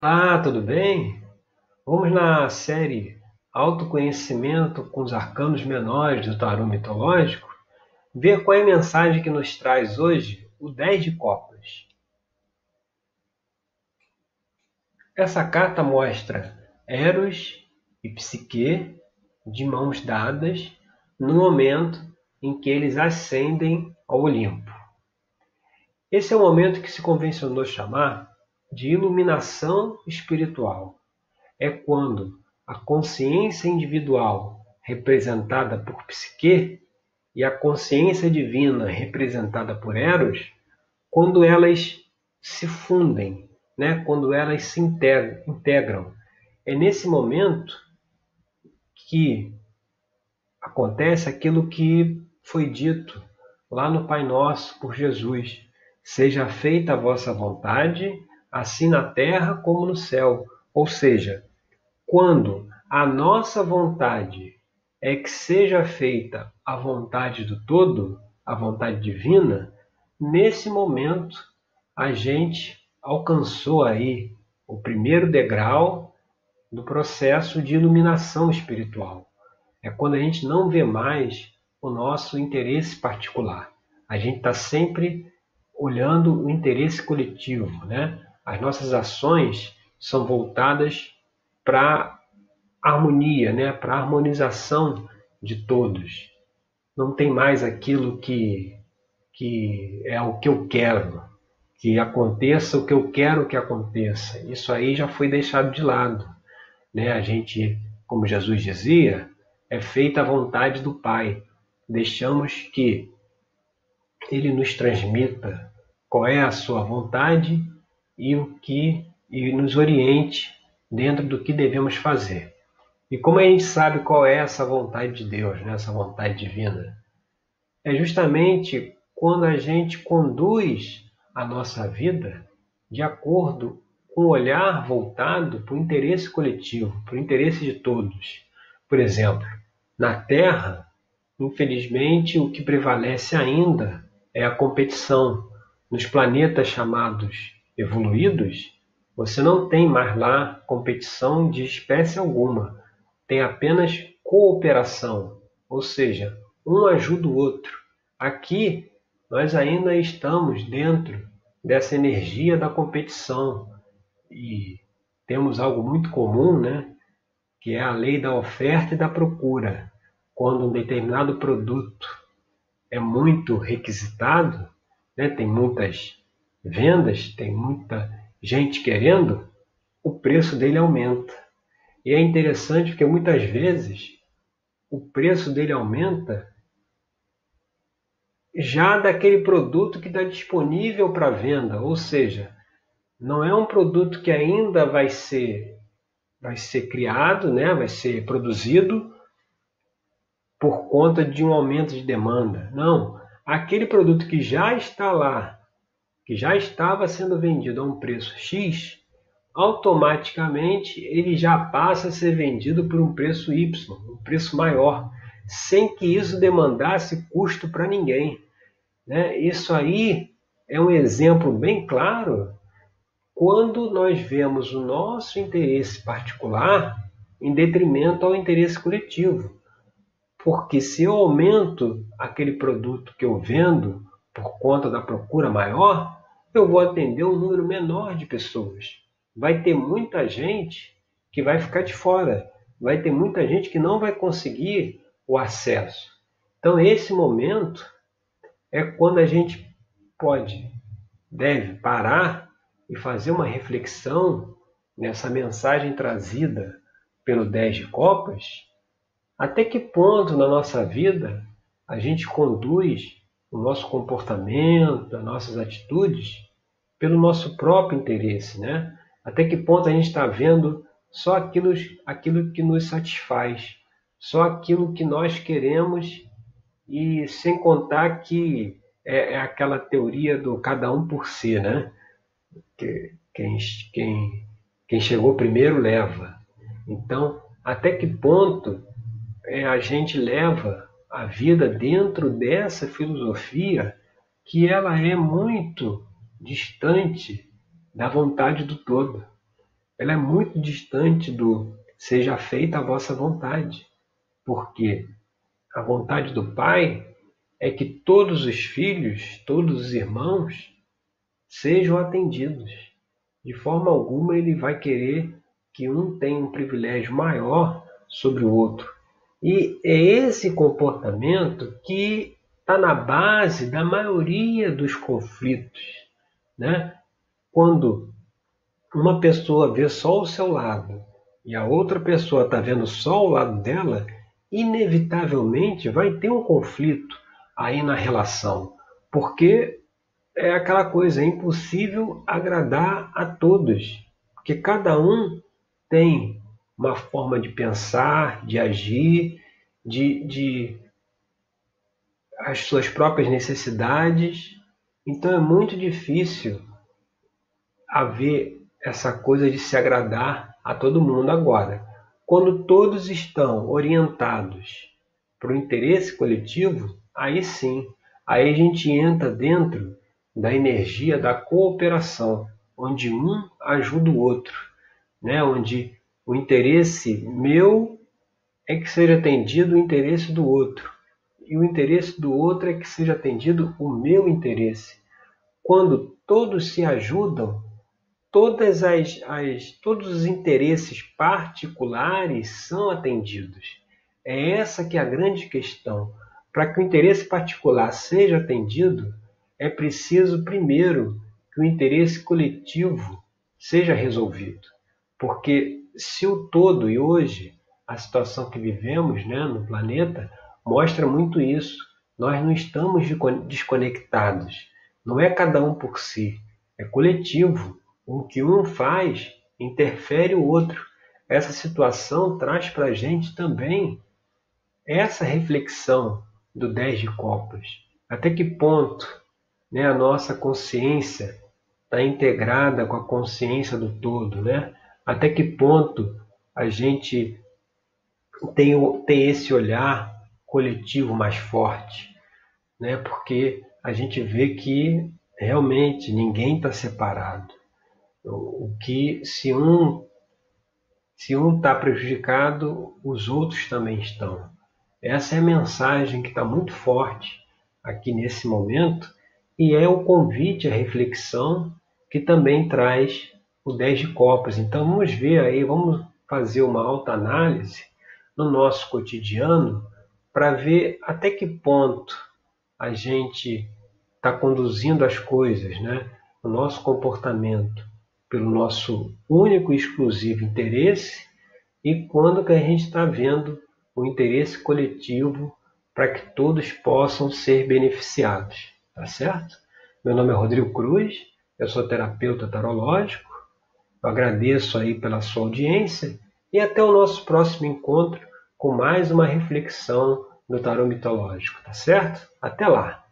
Olá, tudo bem? Vamos na série Autoconhecimento com os Arcanos Menores do Tarô Mitológico ver qual é a mensagem que nos traz hoje o 10 de Copas. Essa carta mostra Eros e Psique de mãos dadas no momento em que eles ascendem ao Olimpo. Esse é o momento que se convencionou chamar de iluminação espiritual. É quando a consciência individual, representada por Psique, e a consciência divina, representada por Eros, quando elas se fundem, né? quando elas se integram. É nesse momento que acontece aquilo que foi dito lá no Pai Nosso por Jesus: Seja feita a vossa vontade, assim na terra como no céu. Ou seja, quando a nossa vontade é que seja feita a vontade do todo, a vontade divina, nesse momento a gente alcançou aí o primeiro degrau do processo de iluminação espiritual. É quando a gente não vê mais o nosso interesse particular. A gente está sempre olhando o interesse coletivo, né? As nossas ações são voltadas para harmonia, né? Para harmonização de todos. Não tem mais aquilo que que é o que eu quero, que aconteça o que eu quero que aconteça. Isso aí já foi deixado de lado, né? A gente, como Jesus dizia, é feita a vontade do Pai. Deixamos que ele nos transmita qual é a sua vontade e o que e nos oriente dentro do que devemos fazer. E como a gente sabe qual é essa vontade de Deus, né? essa vontade divina? É justamente quando a gente conduz a nossa vida de acordo com o olhar voltado para o interesse coletivo, para o interesse de todos. Por exemplo, na Terra, infelizmente, o que prevalece ainda é a competição. Nos planetas chamados evoluídos, você não tem mais lá competição de espécie alguma. Tem apenas cooperação, ou seja, um ajuda o outro. Aqui, nós ainda estamos dentro dessa energia da competição e temos algo muito comum, né? que é a lei da oferta e da procura. Quando um determinado produto é muito requisitado, né, tem muitas vendas, tem muita gente querendo, o preço dele aumenta. E é interessante porque muitas vezes o preço dele aumenta já daquele produto que está disponível para venda, ou seja, não é um produto que ainda vai ser vai ser criado, né, vai ser produzido por conta de um aumento de demanda. Não, aquele produto que já está lá, que já estava sendo vendido a um preço X, automaticamente ele já passa a ser vendido por um preço Y, um preço maior, sem que isso demandasse custo para ninguém. Né? Isso aí é um exemplo bem claro quando nós vemos o nosso interesse particular em detrimento ao interesse coletivo. Porque se eu aumento aquele produto que eu vendo por conta da procura maior, eu vou atender um número menor de pessoas. Vai ter muita gente que vai ficar de fora, vai ter muita gente que não vai conseguir o acesso. Então, esse momento é quando a gente pode, deve parar e fazer uma reflexão nessa mensagem trazida pelo 10 de Copas, até que ponto na nossa vida a gente conduz o nosso comportamento, as nossas atitudes pelo nosso próprio interesse, né? Até que ponto a gente está vendo só aquilo, aquilo que nos satisfaz, só aquilo que nós queremos e sem contar que é, é aquela teoria do cada um por si, né? que quem, quem, quem chegou primeiro leva. Então, até que ponto é, a gente leva a vida dentro dessa filosofia que ela é muito distante da vontade do todo. ela é muito distante do seja feita a vossa vontade, porque a vontade do Pai é que todos os filhos, todos os irmãos sejam atendidos. De forma alguma ele vai querer que um tenha um privilégio maior sobre o outro. E é esse comportamento que está na base da maioria dos conflitos. Né? Quando uma pessoa vê só o seu lado e a outra pessoa está vendo só o lado dela, inevitavelmente vai ter um conflito aí na relação, porque é aquela coisa, é impossível agradar a todos, porque cada um tem uma forma de pensar, de agir, de, de as suas próprias necessidades. Então é muito difícil haver essa coisa de se agradar a todo mundo agora. Quando todos estão orientados para o interesse coletivo, aí sim, aí a gente entra dentro da energia da cooperação, onde um ajuda o outro, né? onde o interesse meu é que seja atendido o interesse do outro, e o interesse do outro é que seja atendido o meu interesse. Quando todos se ajudam, todas as, as, todos os interesses particulares são atendidos. É essa que é a grande questão. Para que o interesse particular seja atendido, é preciso primeiro que o interesse coletivo seja resolvido. Porque se o todo, e hoje a situação que vivemos né, no planeta mostra muito isso, nós não estamos desconectados. Não é cada um por si, é coletivo. O que um faz interfere o outro. Essa situação traz para a gente também essa reflexão do 10 de copas. Até que ponto né, a nossa consciência está integrada com a consciência do todo, né? Até que ponto a gente tem, tem esse olhar coletivo mais forte, né? Porque a gente vê que realmente ninguém está separado. O que se um se um está prejudicado, os outros também estão. Essa é a mensagem que está muito forte aqui nesse momento e é o convite à reflexão que também traz o 10 de copas. Então vamos ver aí, vamos fazer uma alta análise no nosso cotidiano para ver até que ponto a gente está conduzindo as coisas, né? o nosso comportamento pelo nosso único e exclusivo interesse e quando que a gente está vendo o interesse coletivo para que todos possam ser beneficiados, tá certo? Meu nome é Rodrigo Cruz, eu sou terapeuta tarológico, eu agradeço aí pela sua audiência e até o nosso próximo encontro com mais uma reflexão do tarô mitológico, tá certo? Até lá!